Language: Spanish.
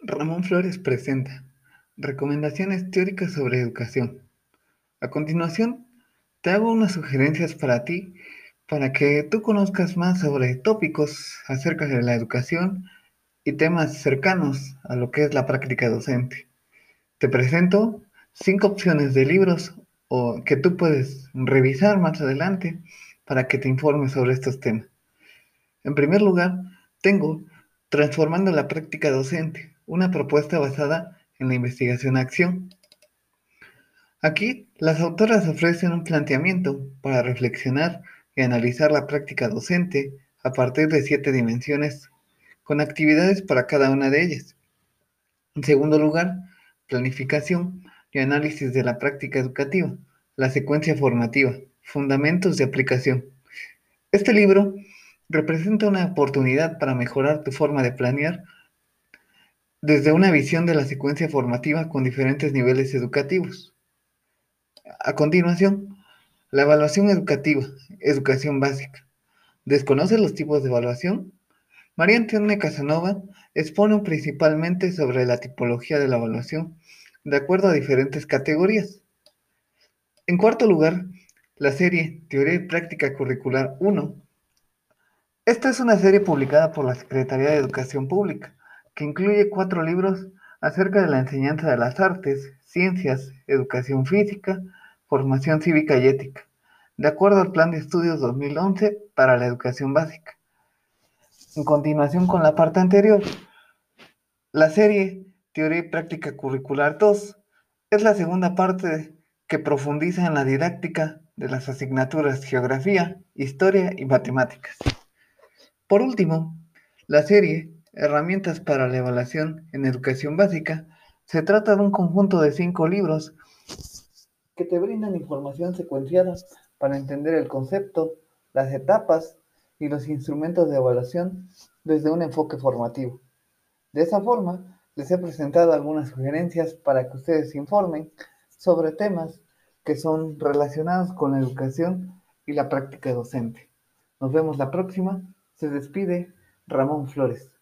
Ramón Flores presenta Recomendaciones teóricas sobre educación. A continuación, te hago unas sugerencias para ti para que tú conozcas más sobre tópicos acerca de la educación y temas cercanos a lo que es la práctica docente. Te presento cinco opciones de libros o que tú puedes revisar más adelante para que te informes sobre estos temas. En primer lugar, tengo Transformando la práctica docente, una propuesta basada en la investigación-acción. Aquí, las autoras ofrecen un planteamiento para reflexionar y analizar la práctica docente a partir de siete dimensiones, con actividades para cada una de ellas. En segundo lugar, planificación y análisis de la práctica educativa, la secuencia formativa, fundamentos de aplicación. Este libro representa una oportunidad para mejorar tu forma de planear desde una visión de la secuencia formativa con diferentes niveles educativos. A continuación, la evaluación educativa, educación básica. ¿Desconoce los tipos de evaluación? María Antonia Casanova expone principalmente sobre la tipología de la evaluación de acuerdo a diferentes categorías. En cuarto lugar, la serie Teoría y Práctica Curricular 1. Esta es una serie publicada por la Secretaría de Educación Pública que incluye cuatro libros acerca de la enseñanza de las artes, ciencias, educación física, formación cívica y ética, de acuerdo al Plan de Estudios 2011 para la educación básica. En continuación con la parte anterior, la serie Teoría y Práctica Curricular 2 es la segunda parte que profundiza en la didáctica de las asignaturas Geografía, Historia y Matemáticas. Por último, la serie Herramientas para la evaluación en educación básica, se trata de un conjunto de cinco libros que te brindan información secuenciada para entender el concepto, las etapas y los instrumentos de evaluación desde un enfoque formativo. De esa forma, les he presentado algunas sugerencias para que ustedes informen sobre temas que son relacionados con la educación y la práctica docente. Nos vemos la próxima. Se despide Ramón Flores.